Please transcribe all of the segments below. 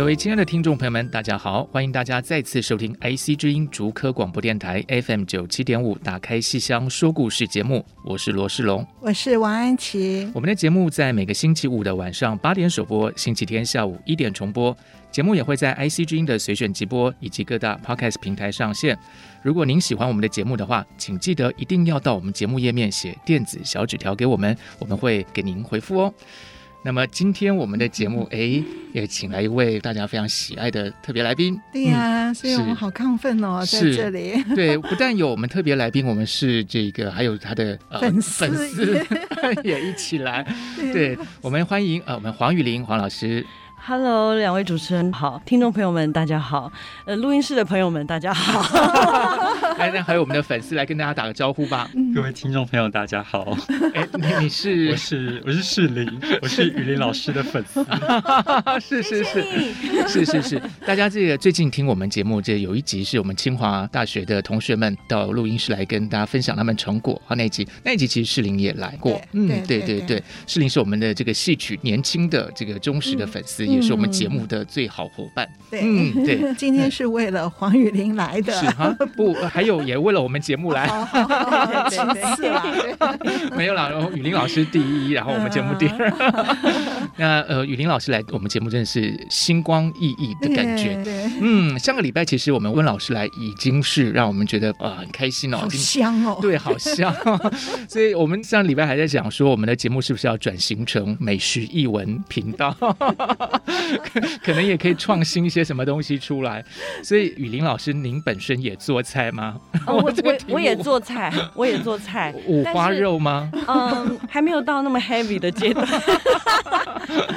各位亲爱的听众朋友们，大家好！欢迎大家再次收听 IC 之音竹科广播电台 FM 九七点五《打开戏箱说故事》节目，我是罗世龙，我是王安琪。我们的节目在每个星期五的晚上八点首播，星期天下午一点重播。节目也会在 IC 之音的随选直播以及各大 Podcast 平台上线。如果您喜欢我们的节目的话，请记得一定要到我们节目页面写电子小纸条给我们，我们会给您回复哦。那么今天我们的节目，哎，也请来一位大家非常喜爱的特别来宾。对呀、啊嗯，所以我们好亢奋哦，在这里。对，不但有我们特别来宾，我们是这个，还有他的、呃、粉丝粉丝 也一起来。对，对我们欢迎呃，我们黄雨玲黄老师。Hello，两位主持人好，听众朋友们大家好，呃，录音室的朋友们大家好，来，那还有我们的粉丝来跟大家打个招呼吧。各位听众朋友大家好，哎，你你是？我是我是世林，我是雨林老师的粉丝，是 是是。是是 是，大家这个最近听我们节目，这有一集是我们清华大学的同学们到录音室来跟大家分享他们成果，好，那一集那一集其实世林也来过，嗯，对对对，世林是我们的这个戏曲年轻的这个忠实的粉丝。嗯。也是我们节目的最好伙伴。对，嗯，对，今天是为了黄雨林来的。是哈，不，还有也为了我们节目来。其次啦，没有啦，然后雨林老师第一，然后我们节目第二。那呃，雨林老师来我们节目真的是星光熠熠的感觉。对，嗯，上个礼拜其实我们温老师来已经是让我们觉得啊很开心哦，好香哦，对，好香。所以我们上个礼拜还在讲说，我们的节目是不是要转型成美食艺文频道？可可能也可以创新一些什么东西出来，所以雨林老师，您本身也做菜吗？哦、我我我也做菜，我也做菜，五花肉吗？嗯，还没有到那么 heavy 的阶段，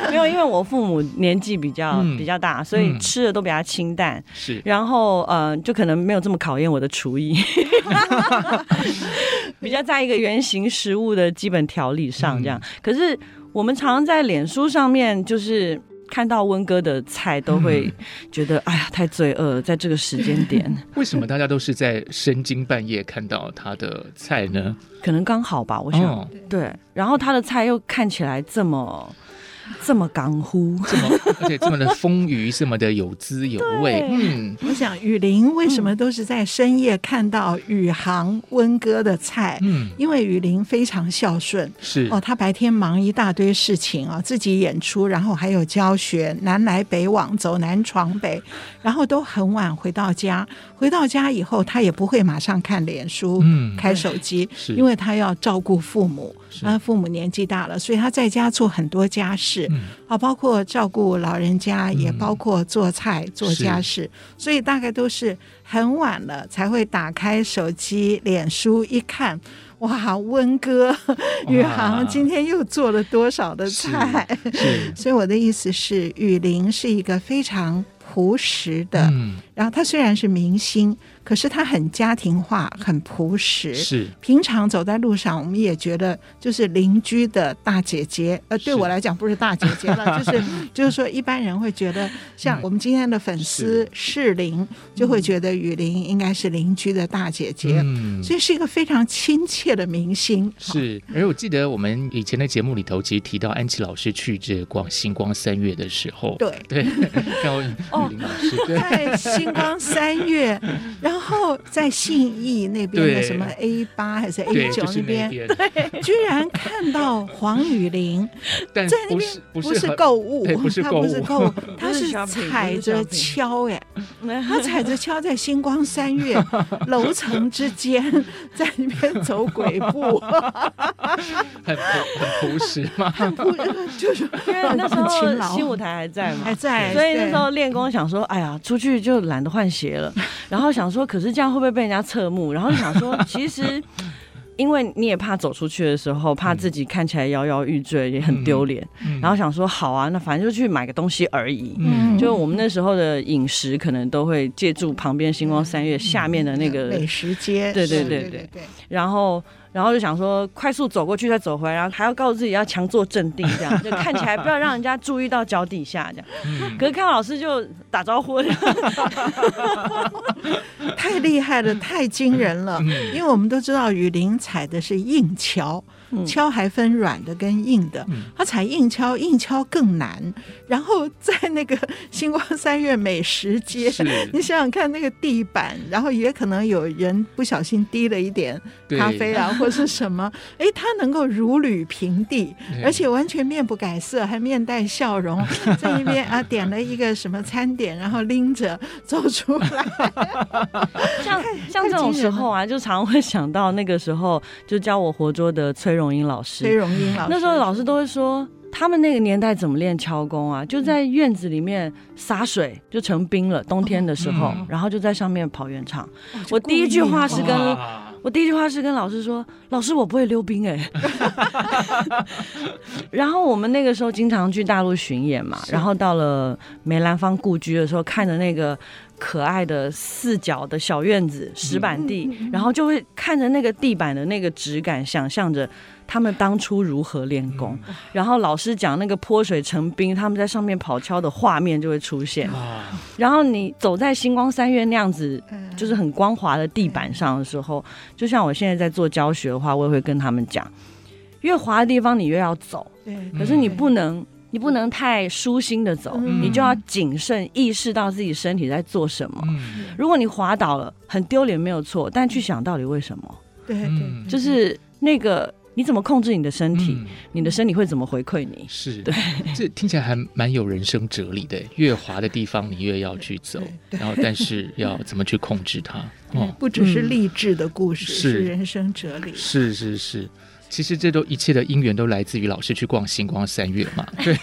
没有，因为我父母年纪比较、嗯、比较大，所以吃的都比较清淡，是、嗯，然后呃，就可能没有这么考验我的厨艺，比较在一个原型食物的基本调理上这样。嗯、可是我们常常在脸书上面就是。看到温哥的菜都会觉得、嗯、哎呀太罪恶了，在这个时间点，为什么大家都是在深更半夜看到他的菜呢？可能刚好吧，我想、哦、对。然后他的菜又看起来这么。这么港呼，这么而且这么的丰腴，这么的有滋有味。嗯，我想雨林为什么都是在深夜看到宇航温哥的菜？嗯，因为雨林非常孝顺，是。哦，他白天忙一大堆事情啊，自己演出，然后还有教学，南来北往，走南闯北，然后都很晚回到家。回到家以后，他也不会马上看脸书，嗯，开手机，是。因为他要照顾父母，他父母年纪大了，所以他在家做很多家事。是啊，包括照顾老人家，也包括做菜、做家事，所以大概都是很晚了才会打开手机、脸书一看，哇，温哥宇航今天又做了多少的菜？所以我的意思是，雨林是一个非常朴实的，嗯，然后他虽然是明星。可是他很家庭化，很朴实。是平常走在路上，我们也觉得就是邻居的大姐姐。呃，对我来讲不是大姐姐了，就是就是说一般人会觉得，像我们今天的粉丝仕凌，就会觉得雨林应该是邻居的大姐姐。嗯，所以是一个非常亲切的明星。是，而我记得我们以前的节目里头，其实提到安琪老师去这逛星光三月的时候，对对，然后雨林老师、哦、在星光三月，然 后在信义那边的什么 A 八还是 A 九那边，对居然看到黄雨玲 在那边，不是购物，不是购物，他是踩着跷哎，他踩着跷在星光三月楼层之间，在那边走鬼步，很很朴实吗？很朴实，就是因为那时候新舞台还在嘛，还在，所以那时候练功想说，哎呀，出去就懒得换鞋了，然后想说，可是这样会不会被人家侧目？然后就想说，其实。因为你也怕走出去的时候，怕自己看起来摇摇欲坠，也很丢脸。嗯、然后想说，好啊，那反正就去买个东西而已。嗯，就我们那时候的饮食，可能都会借助旁边星光三月下面的那个美食街。对对对对对。然后。然后就想说，快速走过去再走回来，然后还要告诉自己要强作镇定，这样就看起来不要让人家注意到脚底下这样。嗯、可是看到老师就打招呼，太厉害了，太惊人了。嗯、因为我们都知道雨林踩的是硬跷。跷还分软的跟硬的，他踩硬敲，硬敲更难。然后在那个星光三月美食街，你想想看那个地板，然后也可能有人不小心滴了一点咖啡啊，或是什么，哎，他能够如履平地，而且完全面不改色，还面带笑容，在一边啊点了一个什么餐点，然后拎着走出来。像像这种时候啊，就常会想到那个时候就教我活捉的崔荣英老师，崔荣英老师，那时候老师都会说，他们那个年代怎么练敲功啊？就在院子里面洒水，就成冰了。冬天的时候，嗯、然后就在上面跑圆场。哦、我第一句话是跟我第一句话是跟老师说：“老师，我不会溜冰哎。”然后我们那个时候经常去大陆巡演嘛，然后到了梅兰芳故居的时候，看着那个。可爱的四角的小院子，石板地，然后就会看着那个地板的那个质感，想象着他们当初如何练功。然后老师讲那个泼水成冰，他们在上面跑跷的画面就会出现。然后你走在星光三月那样子，就是很光滑的地板上的时候，就像我现在在做教学的话，我也会跟他们讲，越滑的地方你越要走，可是你不能。你不能太舒心的走，嗯、你就要谨慎，意识到自己身体在做什么。嗯、如果你滑倒了，很丢脸没有错，但去想到底为什么？对对，就是那个你怎么控制你的身体，嗯、你的身体会怎么回馈你？是对，这听起来还蛮有人生哲理的。越滑的地方，你越要去走，然后但是要怎么去控制它？哦，不只是励志的故事，嗯、是人生哲理。是是是。其实这都一切的因缘都来自于老师去逛星光三月嘛，对。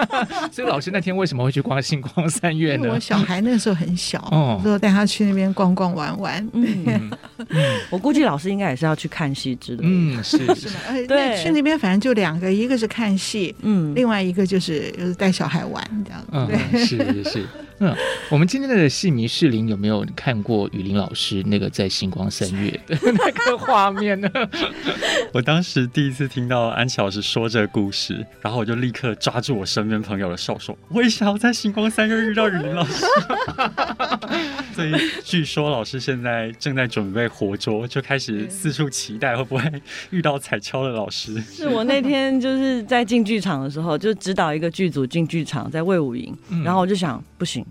所以老师那天为什么会去逛星光三月呢？我小孩那个时候很小，哦，就带他去那边逛逛玩玩。嗯，我估计老师应该也是要去看戏之类的。嗯，是是。对，去那边反正就两个，一个是看戏，嗯，另外一个就是就是带小孩玩这样。对，是是是。嗯，我们今天的戏迷士林有没有看过雨林老师那个在星光三月的 那个画面呢？我当时第一次听到安琪老师说这个故事，然后我就立刻抓住我身边朋友的手说：“我也想要在星光三月遇到雨林老师。”所以据说老师现在正在准备活捉，就开始四处期待会不会遇到彩超的老师。是我那天就是在进剧场的时候，就指导一个剧组进剧场，在魏武营，然后我就想不行。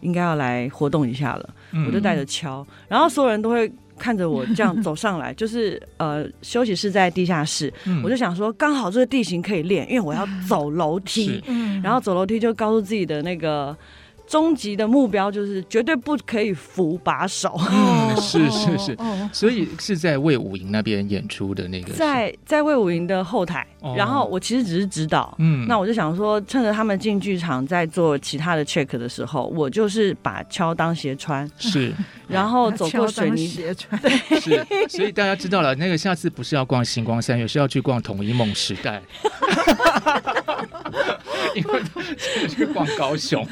应该要来活动一下了，嗯、我就带着敲，然后所有人都会看着我这样走上来，就是呃休息室在地下室，嗯、我就想说刚好这个地形可以练，因为我要走楼梯，是。然后走楼梯就告诉自己的那个。终极的目标就是绝对不可以扶把手。嗯，是是是，所以是在魏武营那边演出的那个，在在魏武营的后台。然后我其实只是指导，嗯，那我就想说，趁着他们进剧场在做其他的 check 的时候，我就是把敲当鞋穿，是，然后走过水泥 鞋穿，对，是，所以大家知道了，那个下次不是要逛星光三月，是要去逛统一梦时代。因为去逛高雄，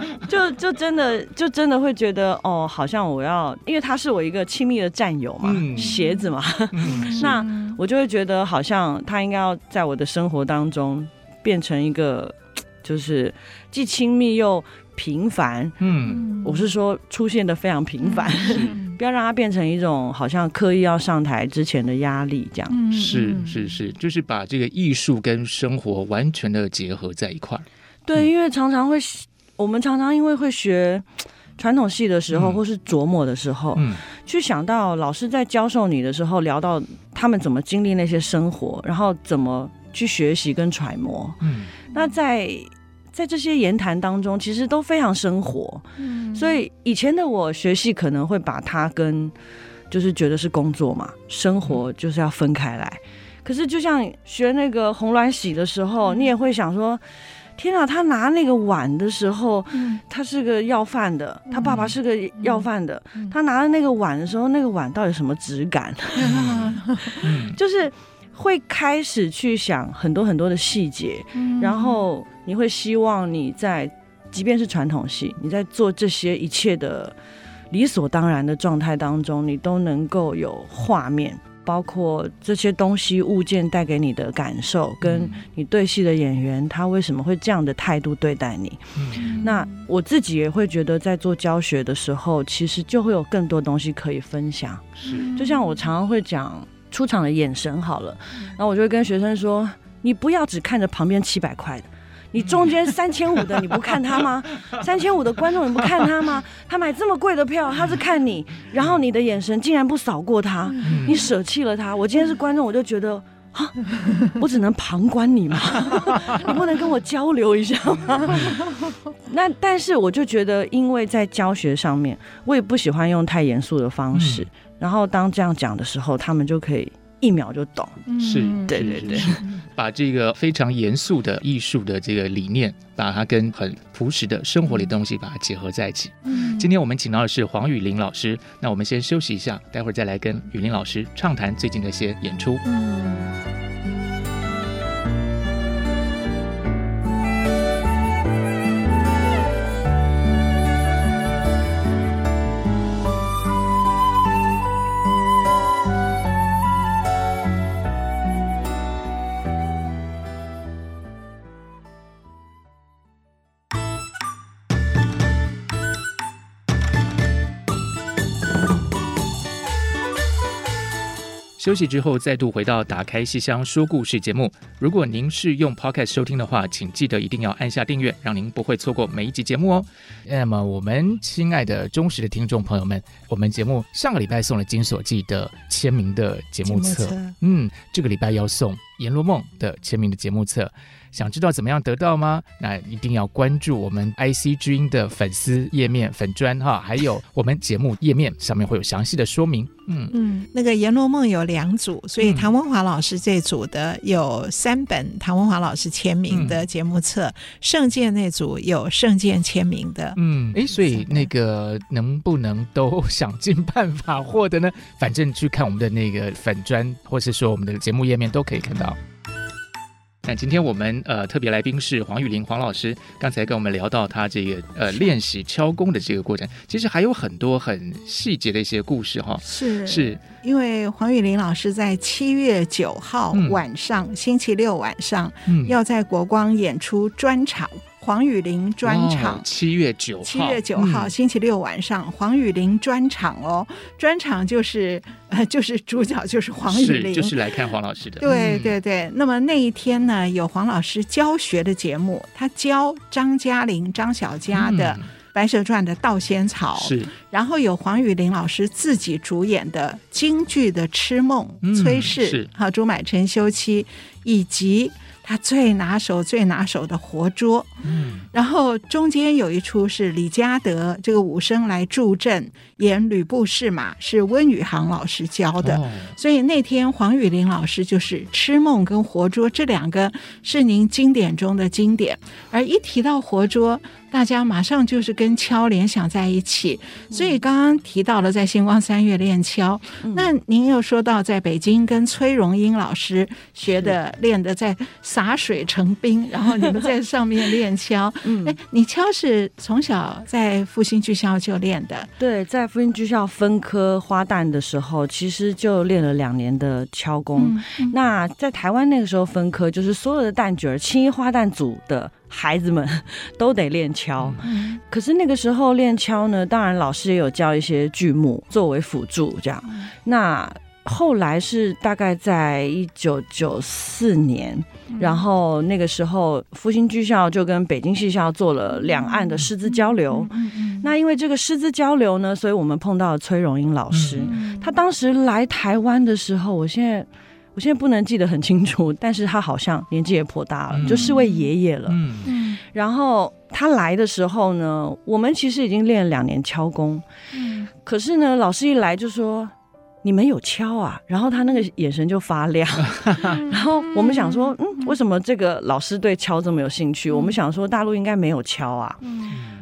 就就真的就真的会觉得哦，好像我要，因为他是我一个亲密的战友嘛，嗯、鞋子嘛，嗯、那我就会觉得好像他应该要在我的生活当中变成一个，就是既亲密又平凡。嗯，我是说出现的非常平凡。嗯 不要让它变成一种好像刻意要上台之前的压力，这样。是是是，就是把这个艺术跟生活完全的结合在一块儿。对，因为常常会，我们常常因为会学传统戏的时候，或是琢磨的时候，嗯，去想到老师在教授你的时候，聊到他们怎么经历那些生活，然后怎么去学习跟揣摩，嗯，那在在这些言谈当中，其实都非常生活，嗯，所以以前的我学戏可能会把它跟就是觉得是工作嘛，生活就是要分开来，可是就像学那个红鸾喜的时候，你也会想说。天啊，他拿那个碗的时候，嗯、他是个要饭的，他爸爸是个要饭的。嗯、他拿着那个碗的时候，那个碗到底什么质感？嗯、就是会开始去想很多很多的细节，嗯、然后你会希望你在，即便是传统戏，你在做这些一切的理所当然的状态当中，你都能够有画面。包括这些东西物件带给你的感受，跟你对戏的演员他为什么会这样的态度对待你？嗯、那我自己也会觉得，在做教学的时候，其实就会有更多东西可以分享。是，就像我常常会讲出场的眼神好了，然后我就会跟学生说：你不要只看着旁边七百块的。你中间三千五的你不看他吗？三千五的观众你不看他吗？他买这么贵的票，他是看你，然后你的眼神竟然不扫过他，你舍弃了他。我今天是观众，我就觉得啊，我只能旁观你吗？你不能跟我交流一下吗？那但是我就觉得，因为在教学上面，我也不喜欢用太严肃的方式。然后当这样讲的时候，他们就可以。一秒就懂，是，对对对，把这个非常严肃的艺术的这个理念，把它跟很朴实的生活里的东西把它结合在一起。嗯，今天我们请到的是黄雨玲老师，那我们先休息一下，待会儿再来跟雨林老师畅谈最近的一些演出。嗯。休息之后，再度回到《打开戏箱说故事》节目。如果您是用 Podcast 收听的话，请记得一定要按下订阅，让您不会错过每一集节目哦。那么，我们亲爱的忠实的听众朋友们，我们节目上个礼拜送了《金锁记》的签名的节目册，嗯，这个礼拜要送《阎罗梦》的签名的节目册。想知道怎么样得到吗？那一定要关注我们 IC 之音的粉丝页面粉砖哈，还有我们节目页面上面会有详细的说明。嗯嗯，那个《阎罗梦》有两组，所以唐文华老师这组的有三本唐文华老师签名的节目册，嗯、圣剑那组有圣剑签名的。嗯，哎，所以那个能不能都想尽办法获得呢？反正去看我们的那个粉砖，或是说我们的节目页面都可以看到。那今天我们呃特别来宾是黄玉玲黄老师，刚才跟我们聊到他这个呃练习敲弓的这个过程，其实还有很多很细节的一些故事哈。是，是因为黄玉玲老师在七月九号晚上，嗯、星期六晚上，嗯、要在国光演出专场。黄雨玲专场，七月九号，七月九号星期六晚上，黄雨玲专场哦，专场就是呃，就是主角就是黄雨玲，就是来看黄老师的。对对对，那么那一天呢，有黄老师教学的节目，他教张嘉玲、张小佳的《白蛇传》的盗仙草，是，然后有黄雨玲老师自己主演的京剧的《痴梦》，崔氏和朱买臣休妻，以及。他最拿手、最拿手的活捉，嗯，然后中间有一出是李嘉德这个武生来助阵演吕布试马，是温宇航老师教的，哦、所以那天黄雨玲老师就是痴梦跟活捉这两个是您经典中的经典，而一提到活捉。大家马上就是跟敲联想在一起，所以刚刚提到了在星光三月练敲，嗯、那您又说到在北京跟崔荣英老师学的练的在洒水成冰，然后你们在上面练敲。嗯，哎，你敲是从小在复兴剧校就练的？对，在复兴剧校分科花旦的时候，其实就练了两年的敲功。嗯嗯、那在台湾那个时候分科，就是所有的旦角儿青衣花旦组的。孩子们 都得练敲，可是那个时候练敲呢，当然老师也有教一些剧目作为辅助，这样。那后来是大概在一九九四年，然后那个时候复兴剧校就跟北京戏校做了两岸的师资交流。那因为这个师资交流呢，所以我们碰到了崔荣英老师。嗯、他当时来台湾的时候，我现在我现在不能记得很清楚，但是他好像年纪也颇大了，嗯、就是位爷爷了。嗯、然后他来的时候呢，我们其实已经练了两年敲功。嗯、可是呢，老师一来就说。你们有敲啊？然后他那个眼神就发亮，然后我们想说，嗯，为什么这个老师对敲这么有兴趣？我们想说大陆应该没有敲啊，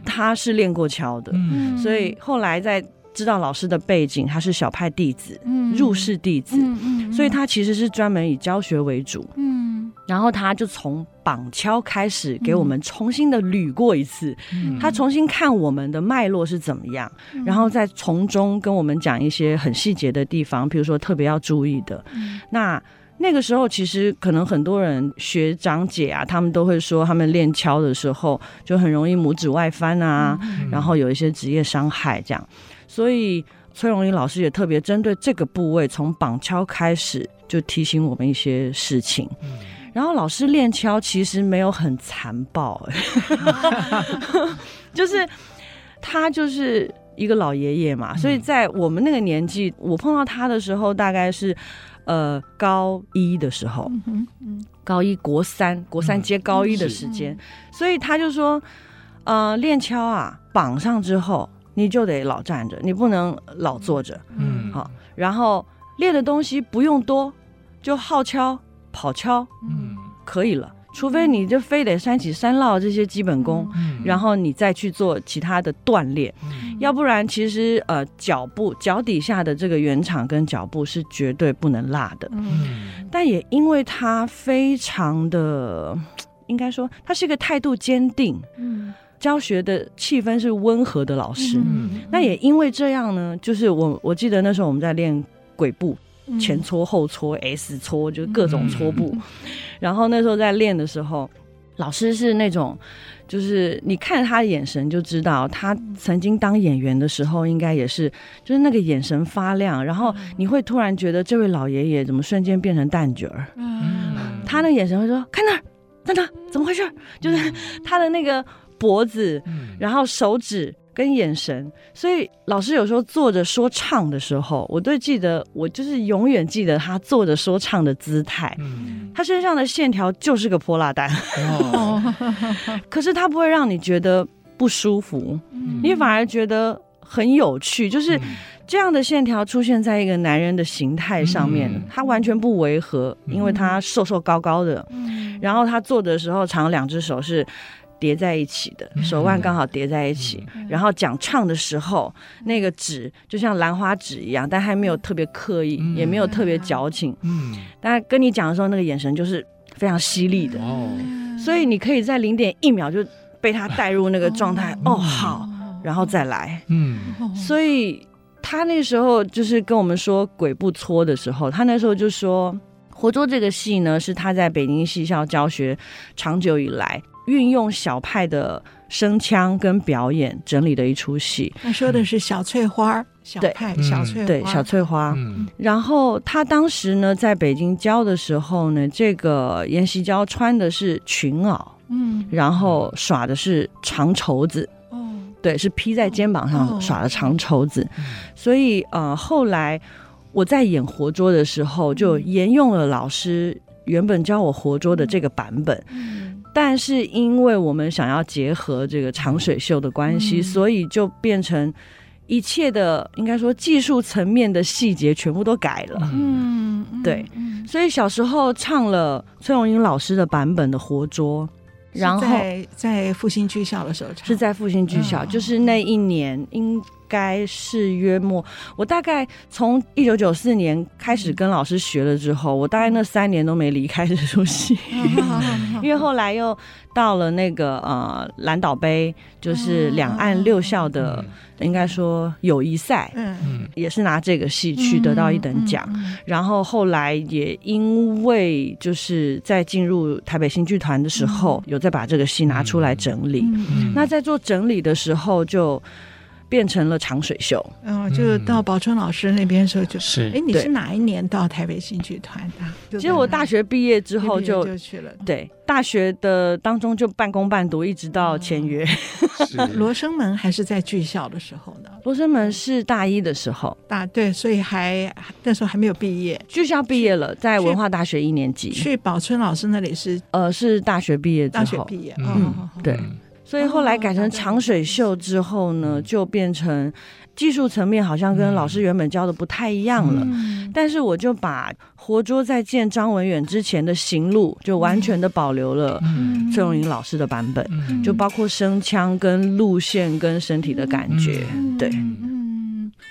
他是练过敲的，嗯所以后来在知道老师的背景，他是小派弟子，嗯。入室弟子嗯，所以他其实是专门以教学为主。嗯。然后他就从绑敲开始给我们重新的捋过一次，嗯、他重新看我们的脉络是怎么样，嗯、然后再从中跟我们讲一些很细节的地方，比如说特别要注意的。嗯、那那个时候其实可能很多人学长姐啊，他们都会说他们练敲的时候就很容易拇指外翻啊，嗯、然后有一些职业伤害这样。所以崔荣英老师也特别针对这个部位，从绑敲开始就提醒我们一些事情。嗯。然后老师练敲其实没有很残暴，就是他就是一个老爷爷嘛，所以在我们那个年纪，我碰到他的时候大概是呃高一的时候，高一国三国三接高一的时间，所以他就说，呃练敲啊绑上之后你就得老站着，你不能老坐着，嗯。好，然后练的东西不用多，就好敲。跑敲，嗯，可以了。除非你就非得三起三落这些基本功，嗯、然后你再去做其他的锻炼，嗯、要不然其实呃脚步脚底下的这个圆场跟脚步是绝对不能落的。嗯，但也因为他非常的，应该说他是一个态度坚定，嗯，教学的气氛是温和的老师。嗯，那也因为这样呢，就是我我记得那时候我们在练鬼步。前搓后搓 S 搓，就各种搓步。嗯、然后那时候在练的时候，老师是那种，就是你看他的眼神就知道，他曾经当演员的时候，应该也是，就是那个眼神发亮。然后你会突然觉得这位老爷爷怎么瞬间变成蛋卷儿？嗯，他那眼神会说：“看那儿，看那，怎么回事？”就是他的那个脖子，然后手指。跟眼神，所以老师有时候坐着说唱的时候，我都记得，我就是永远记得他坐着说唱的姿态。嗯，他身上的线条就是个泼辣蛋，哦、可是他不会让你觉得不舒服，嗯、你反而觉得很有趣。就是这样的线条出现在一个男人的形态上面，嗯、他完全不违和，因为他瘦瘦高高的，嗯、然后他坐的时候，常两只手是。叠在一起的手腕刚好叠在一起，嗯、然后讲唱的时候，嗯、那个纸就像兰花指一样，但还没有特别刻意，嗯、也没有特别矫情。嗯，但跟你讲的时候，那个眼神就是非常犀利的。哦，所以你可以在零点一秒就被他带入那个状态。哦，哦，好，然后再来。嗯，所以他那时候就是跟我们说鬼不搓的时候，他那时候就说《活捉》这个戏呢，是他在北京戏校教学长久以来。运用小派的声腔跟表演整理的一出戏，他说的是小翠花，小派小翠花，对小翠花。然后他当时呢，在北京教的时候呢，这个阎锡娇穿的是裙袄，嗯，然后耍的是长绸子，哦，对，是披在肩膀上耍的长绸子。所以呃，后来我在演活捉的时候，就沿用了老师原本教我活捉的这个版本。但是因为我们想要结合这个长水秀的关系，嗯、所以就变成一切的应该说技术层面的细节全部都改了。嗯，对。所以小时候唱了崔永英老师的版本的《活捉》，然后在在复兴剧校的时候唱，是在复兴剧校，嗯、就是那一年应。该是约莫，我大概从一九九四年开始跟老师学了之后，我大概那三年都没离开这出戏，因为后来又到了那个呃蓝岛杯，就是两岸六校的应该说友谊赛，嗯，也是拿这个戏去得到一等奖，然后后来也因为就是在进入台北新剧团的时候，有再把这个戏拿出来整理，那在做整理的时候就。变成了长水秀。嗯，就到宝春老师那边的时候就，是。哎，你是哪一年到台北新剧团的？其实我大学毕业之后就就去了。对，大学的当中就半工半读，一直到签约。罗生门还是在剧校的时候呢？罗生门是大一的时候，大对，所以还那时候还没有毕业，剧校毕业了，在文化大学一年级。去宝春老师那里是呃，是大学毕业之后，大学毕业，嗯，对。所以后来改成长水秀之后呢，就变成技术层面好像跟老师原本教的不太一样了。但是我就把活捉在见张文远之前的行路，就完全的保留了崔荣英老师的版本，就包括声腔跟路线跟身体的感觉，对。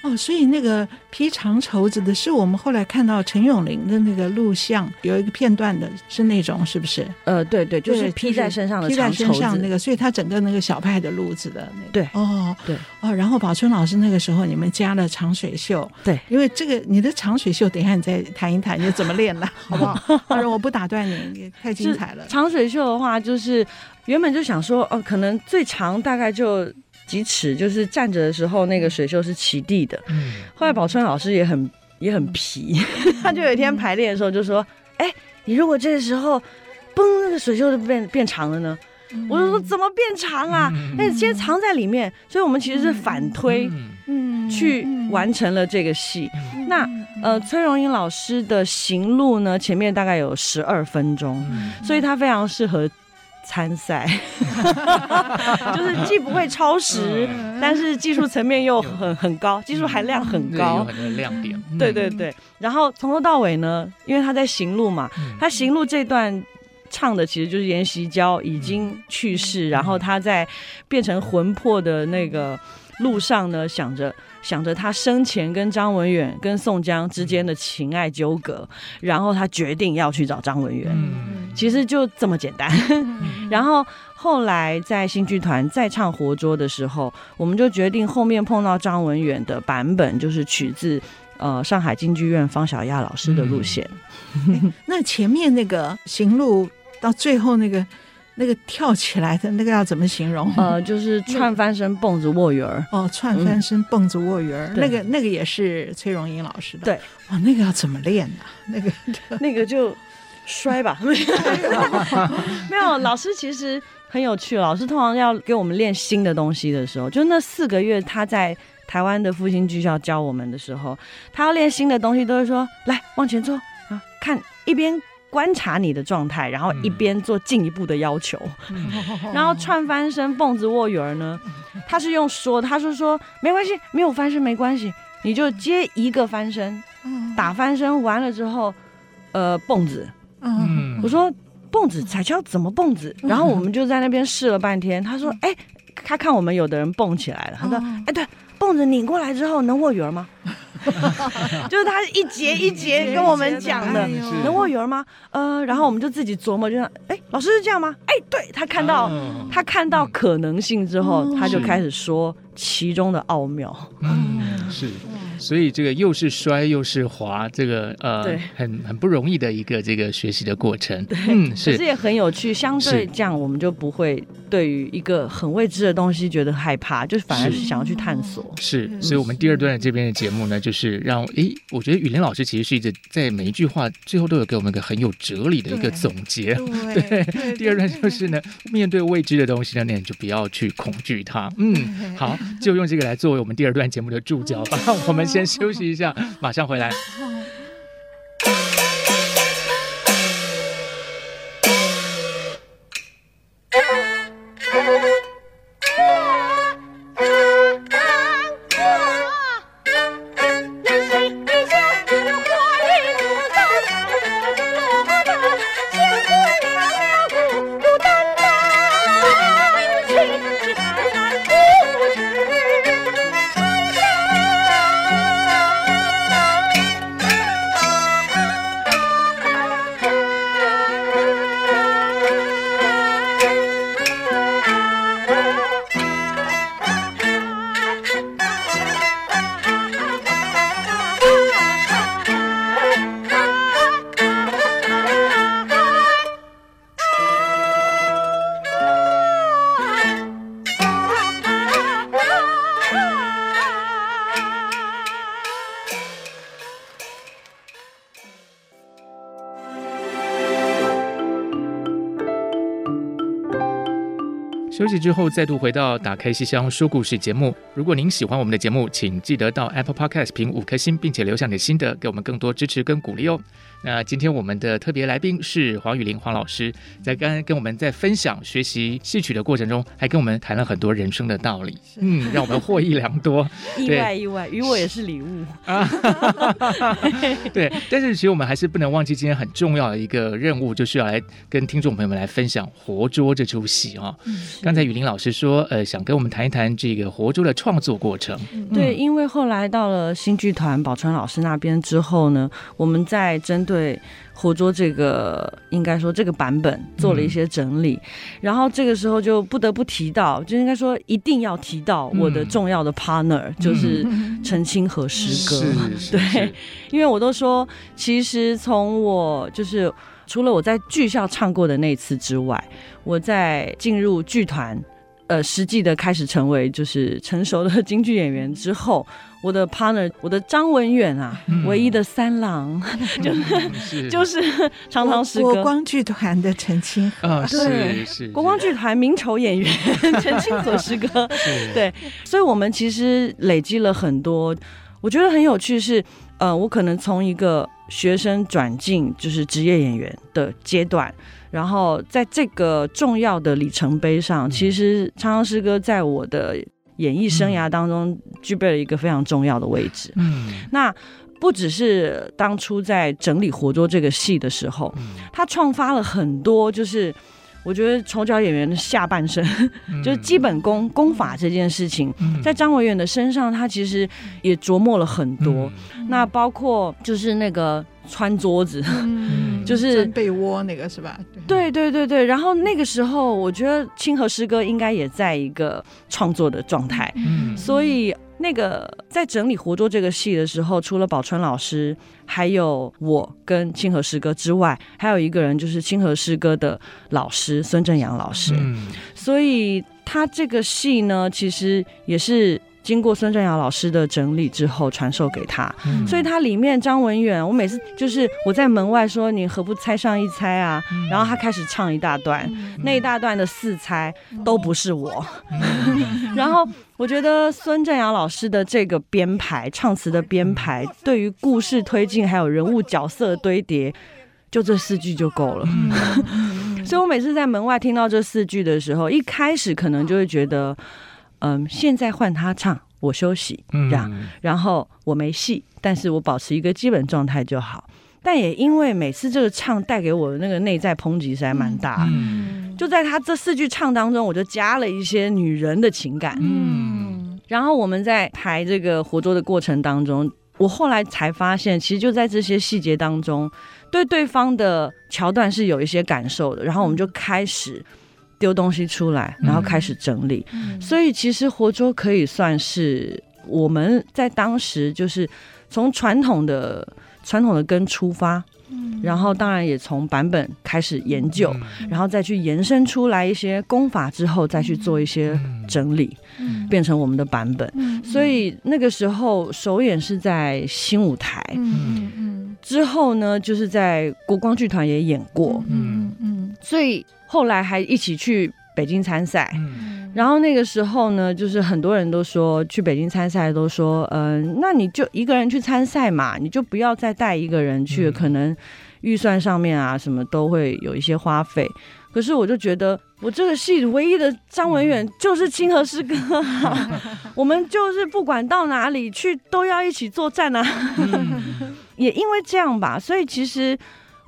哦，所以那个披长绸子的是我们后来看到陈永林的那个录像，有一个片段的是那种，是不是？呃，对对，就是披在身上的长绸子那个，所以他整个那个小派的路子的那个。对，哦，对，哦，然后宝春老师那个时候你们加了长水袖，对，因为这个你的长水袖，等一下你再谈一谈，你怎么练的，好不好？当然我不打断你，也太精彩了。长水袖的话，就是原本就想说，哦，可能最长大概就。几尺，就是站着的时候，那个水袖是齐地的。嗯，后来宝春老师也很也很皮，他就有一天排练的时候就说：“哎、欸，你如果这个时候，嘣，那个水袖就变变长了呢？”嗯、我就说：“怎么变长啊？那、嗯、先藏在里面。”所以，我们其实是反推，嗯，去完成了这个戏。嗯、那呃，崔荣英老师的行路呢，前面大概有十二分钟，嗯、所以他非常适合。参赛，就是既不会超时，嗯、但是技术层面又很很高，技术含量很高，有很多亮点。对对对，然后从头到尾呢，因为他在行路嘛，嗯、他行路这段唱的其实就是阎锡娇已经去世，嗯、然后他在变成魂魄的那个路上呢，想着。想着他生前跟张文远、跟宋江之间的情爱纠葛，然后他决定要去找张文远。嗯，其实就这么简单。嗯、然后后来在新剧团再唱活捉的时候，我们就决定后面碰到张文远的版本，就是取自呃上海京剧院方小亚老师的路线。嗯、那前面那个行路到最后那个。那个跳起来的那个要怎么形容？呃，就是串翻身、蹦子、卧鱼儿。哦，串翻身、蹦子、卧鱼儿，那个那个也是崔荣英老师的。对，哇，那个要怎么练呢？那个 那个就摔吧。没有，老师其实很有趣。老师通常要给我们练新的东西的时候，就那四个月他在台湾的复兴剧校教我们的时候，他要练新的东西，都是说：“来，往前坐啊，看一边。”观察你的状态，然后一边做进一步的要求，嗯、然后串翻身、蹦子、卧鱼儿呢，他是用说，他是说没关系，没有翻身没关系，你就接一个翻身，打翻身完了之后，呃，蹦子，嗯，我说蹦子彩跷怎么蹦子，然后我们就在那边试了半天，他说，哎，他看我们有的人蹦起来了，他说，哎，对，蹦子拧过来之后能卧鱼儿吗？就是他一节一节跟我们讲的，能卧鱼儿吗？呃，然后我们就自己琢磨，就说，哎，老师是这样吗？哎，对，他看到他看到可能性之后，他就开始说其中的奥妙。嗯，是。所以这个又是摔又是滑，这个呃，对很很不容易的一个这个学习的过程。对，嗯，是，可是也很有趣。相对这样，我们就不会对于一个很未知的东西觉得害怕，就是反而是想要去探索。是，所以我们第二段这边的节目呢，就是让诶，我觉得雨林老师其实是一直在每一句话最后都有给我们一个很有哲理的一个总结。对 第二段就是呢，面对未知的东西呢，那你就不要去恐惧它。嗯，好，就用这个来作为我们第二段节目的注脚吧。我们。先休息一下，马上回来。之后，再度回到《打开西厢说故事》节目。如果您喜欢我们的节目，请记得到 Apple Podcast 评五颗星，并且留下你的心得，给我们更多支持跟鼓励哦。那今天我们的特别来宾是黄雨玲黄老师，在刚刚跟我们在分享学习戏曲的过程中，还跟我们谈了很多人生的道理，嗯，让我们获益良多。意外意外，与我也是礼物啊。对，但是其实我们还是不能忘记今天很重要的一个任务，就是要来跟听众朋友们来分享《活捉》这出戏啊。刚才雨林老师说，呃，想跟我们谈一谈这个活捉的创作过程。对，因为后来到了新剧团宝川老师那边之后呢，我们在针对活捉这个，应该说这个版本做了一些整理，然后这个时候就不得不提到，就应该说一定要提到我的重要的 partner，、就是陈清河师哥。嗯、对，因为我都说，其实从我就是。除了我在剧校唱过的那次之外，我在进入剧团，呃，实际的开始成为就是成熟的京剧演员之后，我的 partner，我的张文远啊，嗯、唯一的三郎，就是 就是常常诗歌，国光剧团的陈清河，哦、对，是国光剧团名丑演员 陈清河诗歌，对，所以我们其实累积了很多，我觉得很有趣是，呃，我可能从一个。学生转进就是职业演员的阶段，然后在这个重要的里程碑上，嗯、其实昌昌师哥在我的演艺生涯当中具备了一个非常重要的位置。嗯，那不只是当初在整理《活捉》这个戏的时候，嗯、他创发了很多就是。我觉得丑角演员的下半生，嗯、就是基本功功法这件事情，嗯、在张文远的身上，他其实也琢磨了很多。嗯、那包括就是那个穿桌子，嗯、就是被窝那个是吧？对对对对。然后那个时候，我觉得清河师哥应该也在一个创作的状态，嗯、所以。那个在整理《活捉》这个戏的时候，除了宝川老师，还有我跟清河师哥之外，还有一个人就是清河师哥的老师孙正阳老师。嗯，所以他这个戏呢，其实也是经过孙正阳老师的整理之后传授给他。嗯，所以他里面张文远，我每次就是我在门外说，你何不猜上一猜啊？嗯，然后他开始唱一大段，嗯，那一大段的四猜都不是我。嗯，然后。我觉得孙正阳老师的这个编排、唱词的编排，对于故事推进还有人物角色堆叠，就这四句就够了。所以我每次在门外听到这四句的时候，一开始可能就会觉得，嗯，现在换他唱，我休息，这样，然后我没戏，但是我保持一个基本状态就好。但也因为每次这个唱带给我的那个内在抨击实在蛮大。就在他这四句唱当中，我就加了一些女人的情感。嗯，然后我们在排这个活捉的过程当中，我后来才发现，其实就在这些细节当中，对对方的桥段是有一些感受的。然后我们就开始丢东西出来，然后开始整理。嗯，所以其实活捉可以算是我们在当时就是从传统的传统的根出发。然后当然也从版本开始研究，嗯、然后再去延伸出来一些功法之后，再去做一些整理，嗯、变成我们的版本。嗯、所以那个时候首演是在新舞台，嗯嗯、之后呢就是在国光剧团也演过，嗯嗯、所以后来还一起去北京参赛。嗯然后那个时候呢，就是很多人都说去北京参赛，都说，嗯、呃，那你就一个人去参赛嘛，你就不要再带一个人去，嗯、可能预算上面啊什么都会有一些花费。可是我就觉得，我这个戏唯一的张文远就是清河师哥，啊，我们就是不管到哪里去都要一起作战啊。嗯、也因为这样吧，所以其实。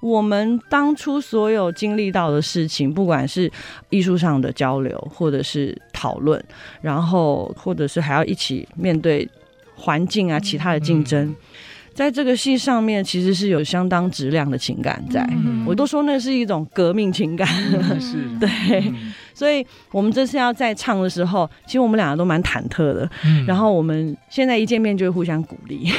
我们当初所有经历到的事情，不管是艺术上的交流，或者是讨论，然后或者是还要一起面对环境啊，其他的竞争，嗯、在这个戏上面，其实是有相当质量的情感在。嗯、我都说那是一种革命情感，嗯、是对。嗯。所以，我们这次要再唱的时候，其实我们两个都蛮忐忑的。嗯、然后我们现在一见面就会互相鼓励，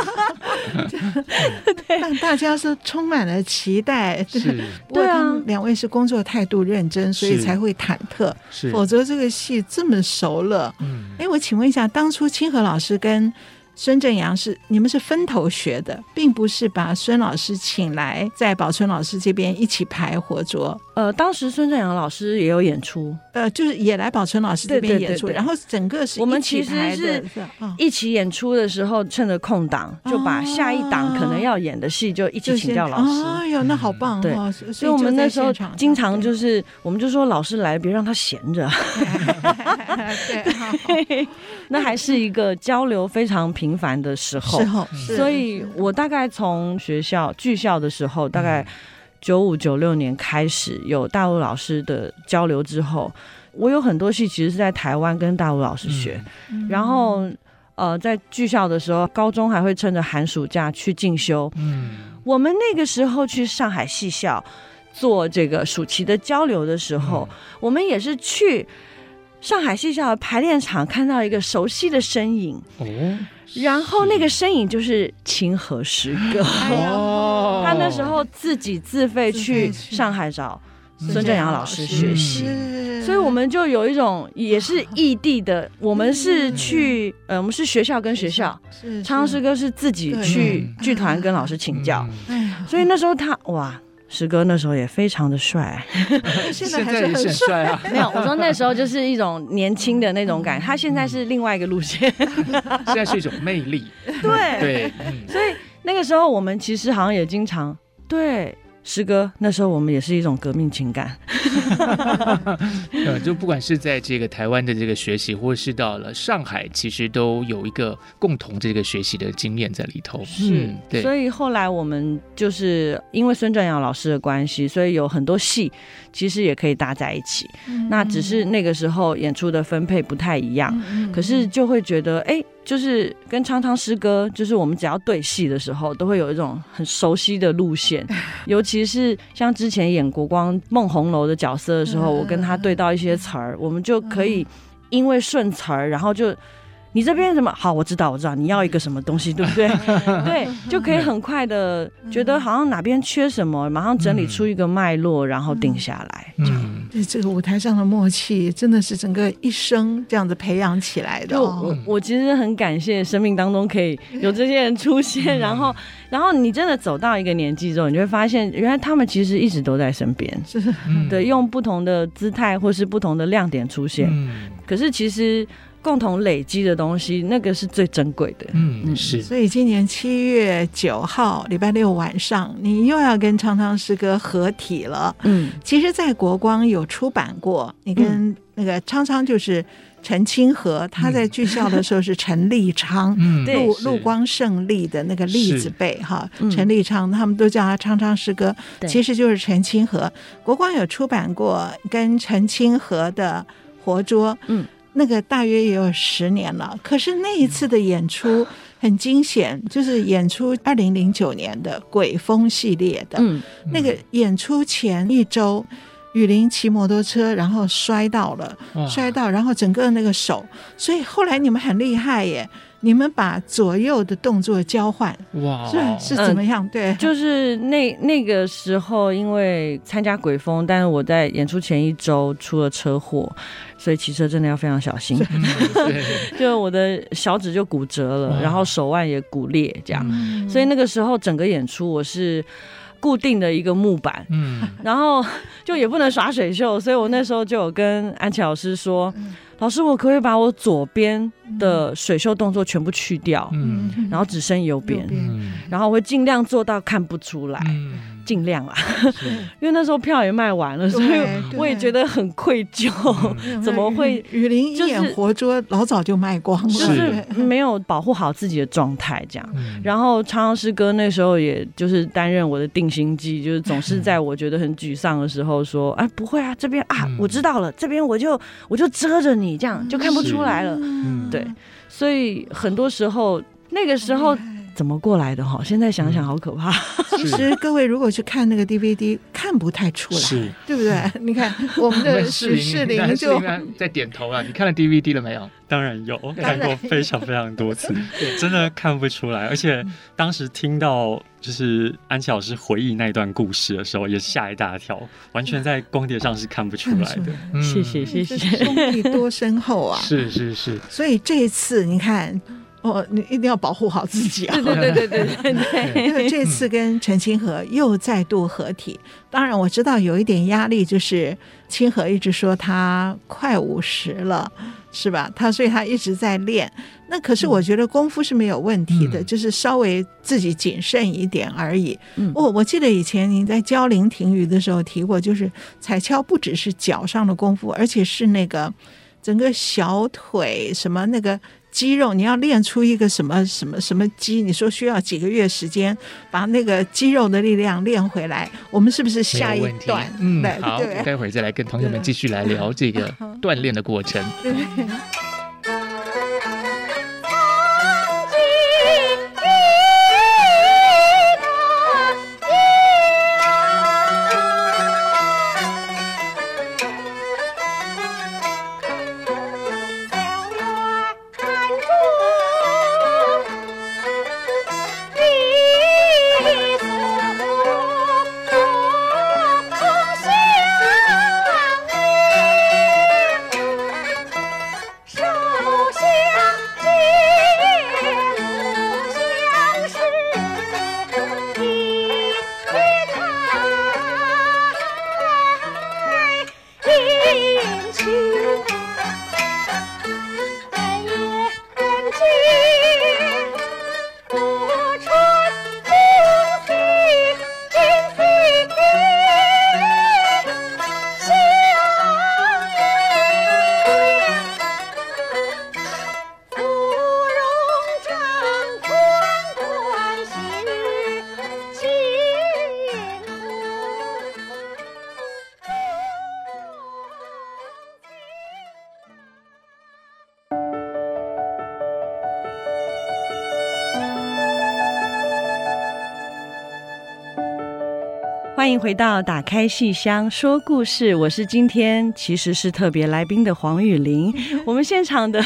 对，让大家是充满了期待。是，对啊，两位是工作态度认真，所以才会忐忑。是，否则这个戏这么熟了。嗯，哎，我请问一下，当初清河老师跟孙正阳是你们是分头学的，并不是把孙老师请来在宝春老师这边一起排活捉。呃，当时孙正阳老师也有演出，呃，就是也来宝春老师这边演出，然后整个是我们其实是一起演出的时候，趁着空档就把下一档可能要演的戏就一起请教老师。哎呦，那好棒！对，所以我们那时候经常就是，我们就说老师来，别让他闲着。对，那还是一个交流非常频繁的时候。所以我大概从学校剧校的时候，大概。九五九六年开始有大陆老师的交流之后，我有很多戏其实是在台湾跟大陆老师学，嗯、然后呃在剧校的时候，高中还会趁着寒暑假去进修。嗯，我们那个时候去上海戏校做这个暑期的交流的时候，嗯、我们也是去上海戏校排练场看到一个熟悉的身影。哦。然后那个身影就是清河师哥，哦，他那时候自己自费去上海找孙正阳老师学习，所以我们就有一种也是异地的，我们是去呃，我们是学校跟学校，昌师哥是自己去剧团跟老师请教，所以那时候他哇。师哥那时候也非常的帅，现在还是很帅啊！没有，我说那时候就是一种年轻的那种感，他现在是另外一个路线，现在是一种魅力。对对，所以那个时候我们其实好像也经常对。师哥，那时候我们也是一种革命情感。呃，就不管是在这个台湾的这个学习，或是到了上海，其实都有一个共同这个学习的经验在里头。是，嗯、对。所以后来我们就是因为孙正阳老师的关系，所以有很多戏其实也可以搭在一起。嗯、那只是那个时候演出的分配不太一样，嗯、可是就会觉得，哎。就是跟昌昌师哥，就是我们只要对戏的时候，都会有一种很熟悉的路线。尤其是像之前演国光孟红楼的角色的时候，我跟他对到一些词儿，我们就可以因为顺词儿，然后就。你这边什么好？我知道，我知道你要一个什么东西，对不对？对，就可以很快的觉得好像哪边缺什么，马上整理出一个脉络，然后定下来。嗯，这这个舞台上的默契真的是整个一生这样子培养起来的。哦。我我其实很感谢生命当中可以有这些人出现，然后然后你真的走到一个年纪之后，你就会发现原来他们其实一直都在身边，是对，用不同的姿态或是不同的亮点出现。可是其实。共同累积的东西，那个是最珍贵的。嗯，是。所以今年七月九号礼拜六晚上，你又要跟昌昌师哥合体了。嗯，其实，在国光有出版过，你跟那个昌昌就是陈清河，他在剧校的时候是陈立昌，陆陆光胜利的那个立字辈哈，陈立昌他们都叫他昌昌师哥，其实就是陈清河。国光有出版过跟陈清河的活捉，嗯。那个大约也有十年了，可是那一次的演出很惊险，就是演出二零零九年的《鬼风》系列的，嗯，那个演出前一周，雨林骑摩托车然后摔到了，摔到，然后整个那个手，所以后来你们很厉害耶。你们把左右的动作交换，哇，是是怎么样？对，就是那那个时候，因为参加鬼风，但是我在演出前一周出了车祸，所以骑车真的要非常小心。就我的小指就骨折了，然后手腕也骨裂，这样。所以那个时候整个演出我是固定的一个木板，嗯，然后就也不能耍水袖，所以我那时候就有跟安琪老师说。老师，我可以把我左边的水袖动作全部去掉，嗯，然后只剩右边，嗯，然后我会尽量做到看不出来。嗯尽量啊，因为那时候票也卖完了，所以我也觉得很愧疚。怎么会？雨林一眼活捉老早就卖光了，就是没有保护好自己的状态这样。然后昌昌师哥那时候也就是担任我的定心剂，就是总是在我觉得很沮丧的时候说：“哎，不会啊，这边啊，我知道了，这边我就我就遮着你，这样就看不出来了。”对，所以很多时候那个时候。怎么过来的哈？现在想想好可怕。其实各位如果去看那个 DVD，看不太出来，是对不对？你看我们的许世林就在点头了。你看了 DVD 了没有？当然有，看过非常非常多次，真的看不出来。而且当时听到就是安琪老师回忆那段故事的时候，也吓一大跳，完全在光碟上是看不出来的。谢谢谢谢，功力多深厚啊！是是是。所以这一次你看。哦，你一定要保护好自己啊！对对对对对对，因为 这次跟陈清河又再度合体，当然我知道有一点压力，就是清河一直说他快五十了，是吧？他所以他一直在练。那可是我觉得功夫是没有问题的，嗯、就是稍微自己谨慎一点而已。嗯，我我记得以前您在教林庭瑜的时候提过，就是彩跷不只是脚上的功夫，而且是那个整个小腿什么那个。肌肉，你要练出一个什么什么什么肌？你说需要几个月时间把那个肌肉的力量练回来？我们是不是下一段？嗯，好，待会儿再来跟同学们继续来聊这个 锻炼的过程。对。欢迎回到打开戏箱说故事，我是今天其实是特别来宾的黄雨玲。我们现场的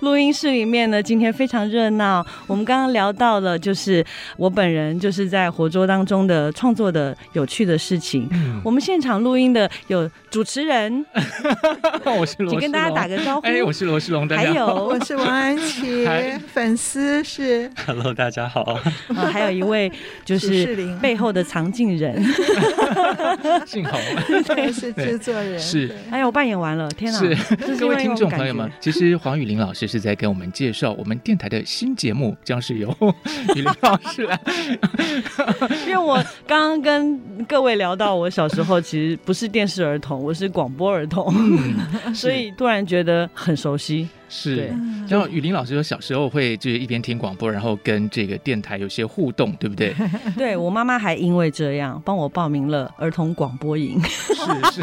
录音室里面呢，今天非常热闹。我们刚刚聊到了，就是我本人就是在活捉当中的创作的有趣的事情。嗯、我们现场录音的有主持人，我是罗世龙，请跟大家打个招呼。哎，我是罗世龙，还有 我是王安琪，粉丝是 Hello，大家好。啊，还有一位就是背后的藏镜人。幸好，对，是制作人。是，哎呀，我扮演完了，天哪！是，各位听众朋友们，其实黄雨玲老师是在跟我们介绍我们电台的新节目，将是由雨玲老师来。因为我刚刚跟各位聊到，我小时候其实不是电视儿童，我是广播儿童，嗯、所以突然觉得很熟悉。是，然后雨林老师说小时候会就是一边听广播，然后跟这个电台有些互动，对不对？对，我妈妈还因为这样帮我报名了儿童广播营。是是，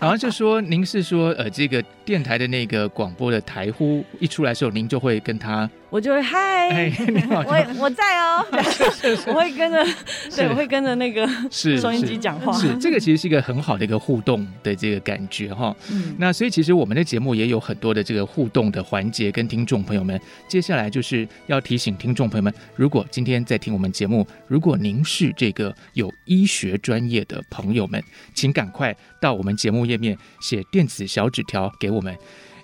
然后就说您是说呃这个电台的那个广播的台呼一出来的时候，您就会跟他。我就会嗨，我我在哦，我会跟着，对，我会跟着那个收音机讲话。是这个，其实是一个很好的一个互动的这个感觉哈。嗯，那所以其实我们的节目也有很多的这个互动的环节，跟听众朋友们。接下来就是要提醒听众朋友们，如果今天在听我们节目，如果您是这个有医学专业的朋友们，请赶快到我们节目页面写电子小纸条给我们，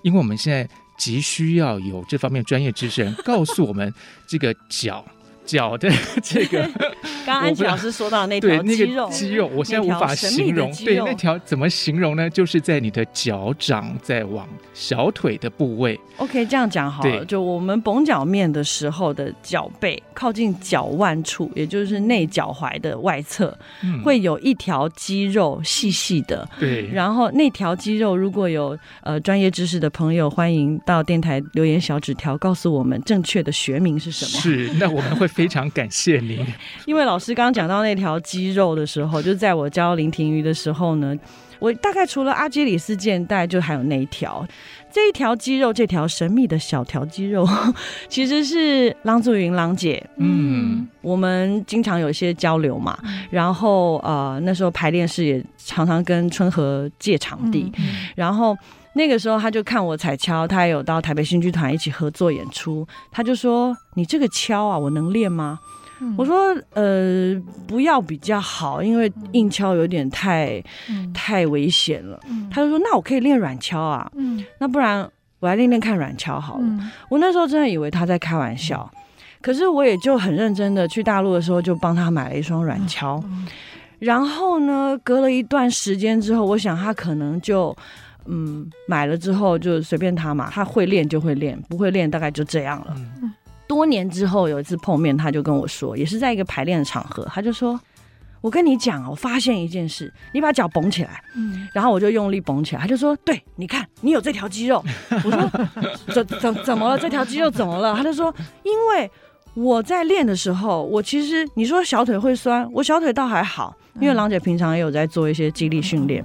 因为我们现在。急需要有这方面专业知识人告诉我们这个脚。脚的 这个，刚刚安琪老师说到那条肌肉，肌肉，我现在无法形容。对，那条怎么形容呢？就是在你的脚掌在往小腿的部位。OK，这样讲好了。就我们绷脚面的时候的脚背靠近脚腕处，也就是内脚踝的外侧，嗯、会有一条肌肉细细的。对。然后那条肌肉，如果有呃专业知识的朋友，欢迎到电台留言小纸条，告诉我们正确的学名是什么。是，那我们会。非常感谢您，因为老师刚刚讲到那条肌肉的时候，就在我教林庭瑜的时候呢，我大概除了阿基里斯腱带，就还有那一条，这一条肌肉，这条神秘的小条肌肉，其实是郎祖筠郎姐，嗯，我们经常有一些交流嘛，然后呃那时候排练室也常常跟春和借场地，嗯、然后。那个时候他就看我踩敲，他也有到台北新剧团一起合作演出，他就说：“你这个敲啊，我能练吗？”嗯、我说：“呃，不要比较好，因为硬敲有点太、嗯、太危险了。嗯”他就说：“那我可以练软敲啊。”嗯，那不然。我来练练看软敲好了。嗯、我那时候真的以为他在开玩笑，可是我也就很认真的去大陆的时候就帮他买了一双软敲。嗯、然后呢，隔了一段时间之后，我想他可能就嗯买了之后就随便他嘛，他会练就会练，不会练大概就这样了。嗯、多年之后有一次碰面，他就跟我说，也是在一个排练的场合，他就说。我跟你讲，我发现一件事，你把脚绷起来，嗯，然后我就用力绷起来，他就说，对，你看，你有这条肌肉。我说，怎怎怎么了？这条肌肉怎么了？他就说，因为我在练的时候，我其实你说小腿会酸，我小腿倒还好，因为郎姐平常也有在做一些肌力训练，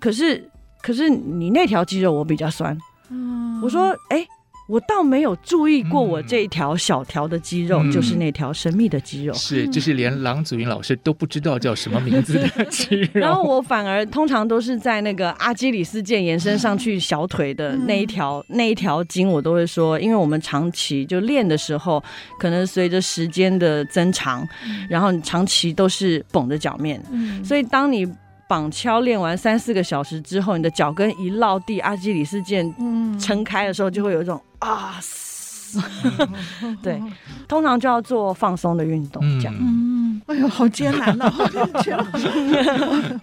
可是可是你那条肌肉我比较酸。嗯，我说，哎。我倒没有注意过，我这一条小条的肌肉、嗯、就是那条神秘的肌肉，是就是连郎祖云老师都不知道叫什么名字的 肌肉。然后我反而通常都是在那个阿基里斯腱延伸上去小腿的那一条、嗯、那一条筋，我都会说，因为我们长期就练的时候，可能随着时间的增长，嗯、然后长期都是绷着脚面，嗯、所以当你。绑敲练完三四个小时之后，你的脚跟一落地，阿基里斯腱撑开的时候，就会有一种啊，对，通常就要做放松的运动，这样。嗯哎呦，好艰难哦！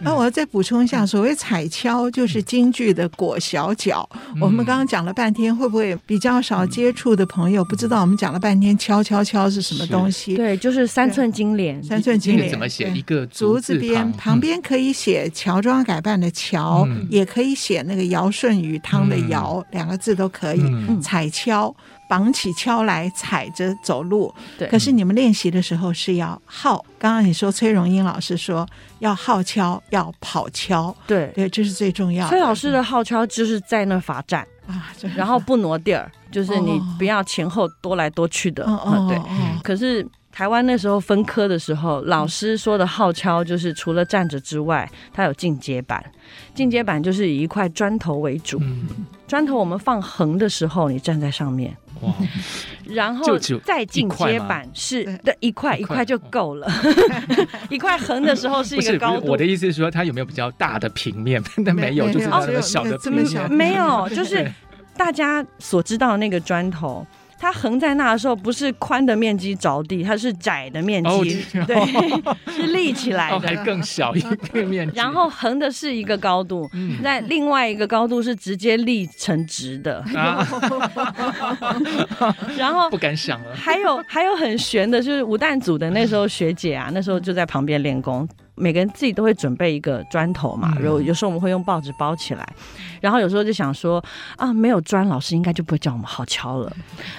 那我要再补充一下，所谓踩敲就是京剧的裹小脚。嗯、我们刚刚讲了半天，会不会比较少接触的朋友不知道？我们讲了半天，敲敲敲是什么东西？对，就是三寸金莲。三寸金莲怎么写？一个竹字边，旁边可以写乔装改扮的乔，嗯、也可以写那个尧舜禹汤的尧，嗯、两个字都可以。嗯、踩敲。绑起锹来踩着走路，对。可是你们练习的时候是要号，刚刚你说崔荣英老师说要号敲，要跑敲，对。对，这是最重要的。崔老师的号敲就是在那罚站。啊，然后不挪地儿，就是你不要前后多来多去的，嗯、对。哦、可是台湾那时候分科的时候，老师说的号敲就是除了站着之外，它有进阶版，进阶版就是以一块砖头为主，嗯、砖头我们放横的时候，你站在上面。哇然后再进阶版是的一块一块就够了，一块横的时候是一个高度。我的意思是说，它有没有比较大的平面？但没有，就是这么小的平面。没有，就是大家所知道的那个砖头。它横在那的时候，不是宽的面积着地，它是窄的面积，对，是立起来的，还更小一个面积。然后横的是一个高度，在另外一个高度是直接立成直的。然后不敢想了。还有还有很悬的，就是武旦组的那时候学姐啊，那时候就在旁边练功。每个人自己都会准备一个砖头嘛，然后有时候我们会用报纸包起来，然后有时候就想说啊，没有砖，老师应该就不会叫我们好敲了。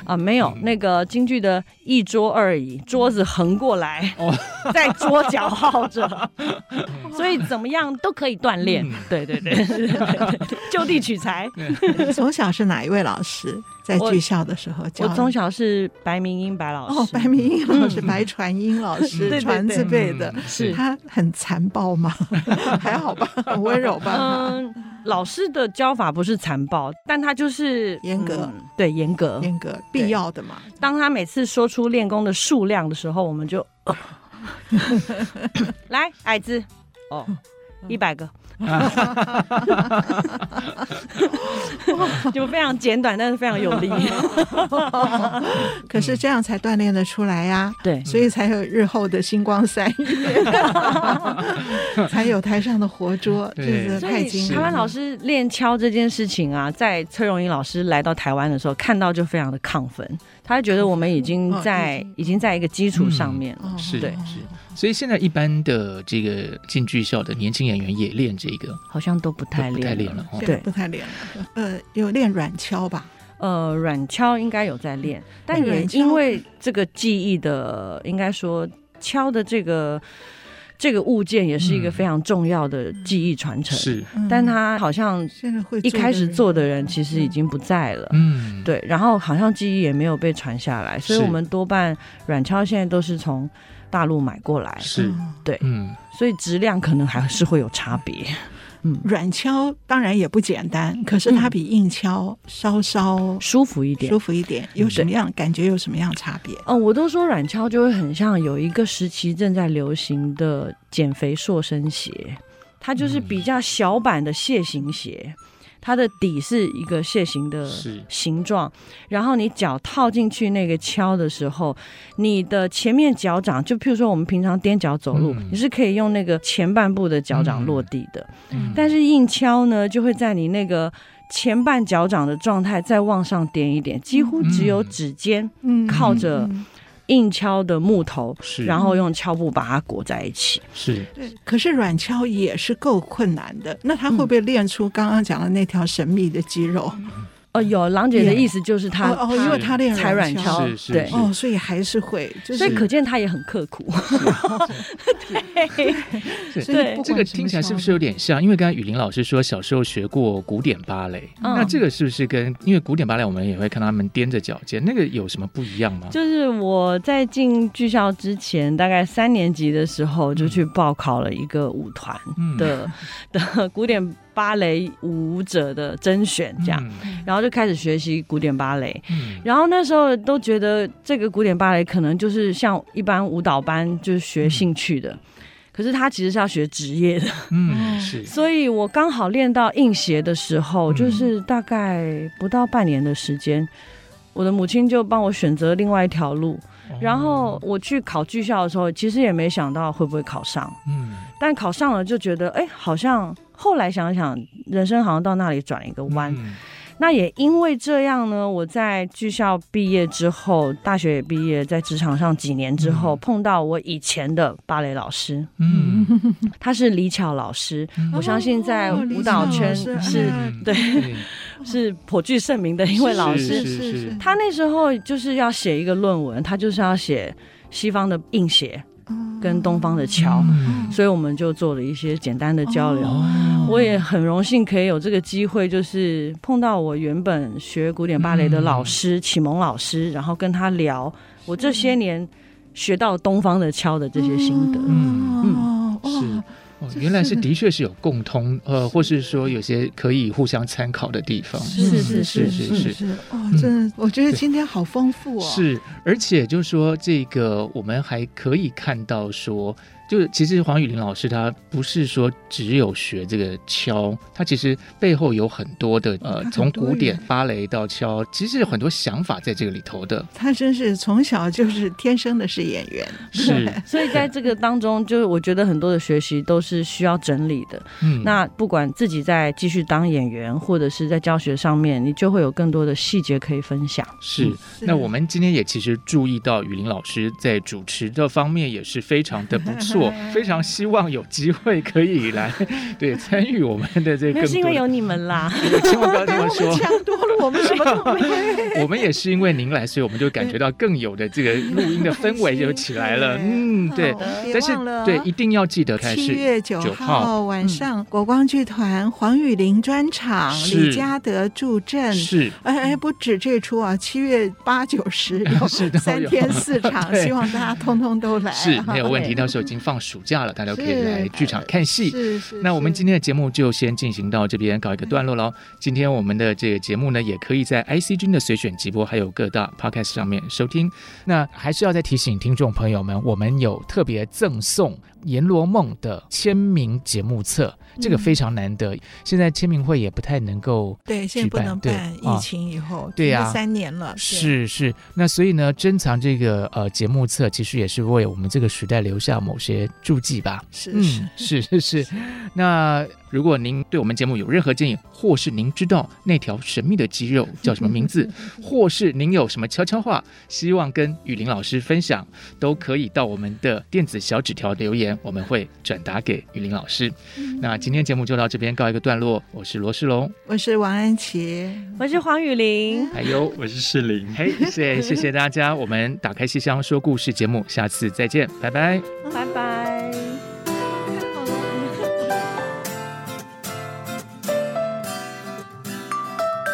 啊，没有那个京剧的一桌二椅，桌子横过来，在桌角耗着，所以怎么样都可以锻炼，对对对，就地取材。从小是哪一位老师？在剧校的时候，我从小是白明英白老师，哦，白明英老师，白传英老师，传字辈的，是。他很残暴吗？还好吧，很温柔吧？嗯，老师的教法不是残暴，但他就是严格，对，严格，严格，必要的嘛。当他每次说出练功的数量的时候，我们就 来矮子，哦，一百个。就非常简短，但是非常有力。可是这样才锻炼得出来呀，对，所以才有日后的星光三月，才有台上的活捉，就是太精。台湾老师练敲这件事情啊，在崔荣英老师来到台湾的时候，看到就非常的亢奋，他觉得我们已经在已经在一个基础上面了，是对是。所以现在一般的这个进剧校的年轻演员也练这个，好像都不太练，不太练了，对，不太练了。呃，有练软敲吧？呃，软敲应该有在练，但也因为这个记忆的，应该说敲的这个这个物件也是一个非常重要的记忆传承。是，但他好像现在会一开始做的人其实已经不在了。嗯，对，然后好像记忆也没有被传下来，所以我们多半软敲现在都是从。大陆买过来是对，嗯，所以质量可能还是会有差别。嗯，软敲当然也不简单，可是它比硬敲稍稍舒服一点，舒服一点。有什么样感觉？有什么样差别？嗯，我都说软敲就会很像有一个时期正在流行的减肥塑身鞋，它就是比较小版的蟹形鞋。它的底是一个楔形的形状，然后你脚套进去那个敲的时候，你的前面脚掌，就譬如说我们平常踮脚走路，嗯、你是可以用那个前半部的脚掌落地的，嗯、但是硬敲呢，就会在你那个前半脚掌的状态再往上点一点，几乎只有指尖靠着。硬敲的木头，是，然后用敲布把它裹在一起，是。对，可是软敲也是够困难的，那他会不会练出刚刚讲的那条神秘的肌肉？嗯哦，有郎姐的意思就是他哦，因为他练踩软跷，对。哦，所以还是会，所以可见他也很刻苦。对，所以这个听起来是不是有点像？因为刚才雨林老师说小时候学过古典芭蕾，那这个是不是跟因为古典芭蕾我们也会看到他们踮着脚尖，那个有什么不一样吗？就是我在进剧校之前，大概三年级的时候就去报考了一个舞团的的古典。芭蕾舞者的甄选，这样，嗯、然后就开始学习古典芭蕾。嗯、然后那时候都觉得这个古典芭蕾可能就是像一般舞蹈班，就是学兴趣的。嗯、可是他其实是要学职业的。嗯，是。所以我刚好练到硬鞋的时候，嗯、就是大概不到半年的时间，我的母亲就帮我选择另外一条路。然后我去考剧校的时候，其实也没想到会不会考上。嗯，但考上了就觉得，哎，好像。后来想想，人生好像到那里转了一个弯。嗯、那也因为这样呢，我在剧校毕业之后，大学也毕业，在职场上几年之后，嗯、碰到我以前的芭蕾老师。嗯，他是李巧老师，嗯、我相信在舞蹈圈是、哦、对，对 是颇具盛名的一位老师。是是，是，是他那时候就是要写一个论文，他就是要写西方的硬鞋。跟东方的桥，嗯、所以我们就做了一些简单的交流。哦、我也很荣幸可以有这个机会，就是碰到我原本学古典芭蕾的老师、嗯、启蒙老师，然后跟他聊我这些年学到东方的敲的这些心得。嗯嗯，是。哦，原来是的确是有共通，呃，或是说有些可以互相参考的地方。是是是是是是。哦，真的，我觉得今天好丰富哦。是，而且就是说，这个我们还可以看到说。就是其实黄雨玲老师他不是说只有学这个敲，他其实背后有很多的呃，从古典芭蕾到敲，其实有很多想法在这个里头的。他真是从小就是天生的是演员，是。所以在这个当中，就是我觉得很多的学习都是需要整理的。嗯，那不管自己在继续当演员，或者是在教学上面，你就会有更多的细节可以分享。是。那我们今天也其实注意到雨林老师在主持这方面也是非常的不错。我非常希望有机会可以来 对参与我们的这个，那是因为有你们啦，千万不要这么 说，抢多了我们什么都没有。我们也是因为您来，所以我们就感觉到更有的这个录音的氛围就起来了。嗯，对。但是对，一定要记得，七月九号晚上国光剧团黄雨玲专场，李嘉德助阵。是，哎哎，不止这出啊，七月八九十有三天四场，希望大家通通都来。是没有问题，到时候已经。放暑假了，大家可以来剧场看戏。是是。那我们今天的节目就先进行到这边，告一个段落喽。今天我们的这个节目呢，也可以在 IC 君的随选直播，还有各大 Podcast 上面收听。那还是要再提醒听众朋友们，我们有特别赠送《阎罗梦》的签名节目册。这个非常难得，现在签名会也不太能够对，现在不能办，疫情以后对呀，三年了，是是，那所以呢，珍藏这个呃节目册，其实也是为我们这个时代留下某些注记吧，是是是是是，那。如果您对我们节目有任何建议，或是您知道那条神秘的肌肉叫什么名字，或是您有什么悄悄话希望跟雨林老师分享，都可以到我们的电子小纸条留言，我们会转达给雨林老师。那今天节目就到这边告一个段落，我是罗世龙，我是王安琪，我是黄雨林，还有 我是世林。嘿，谢谢谢谢大家，我们打开戏箱说故事节目，下次再见，拜拜，拜拜。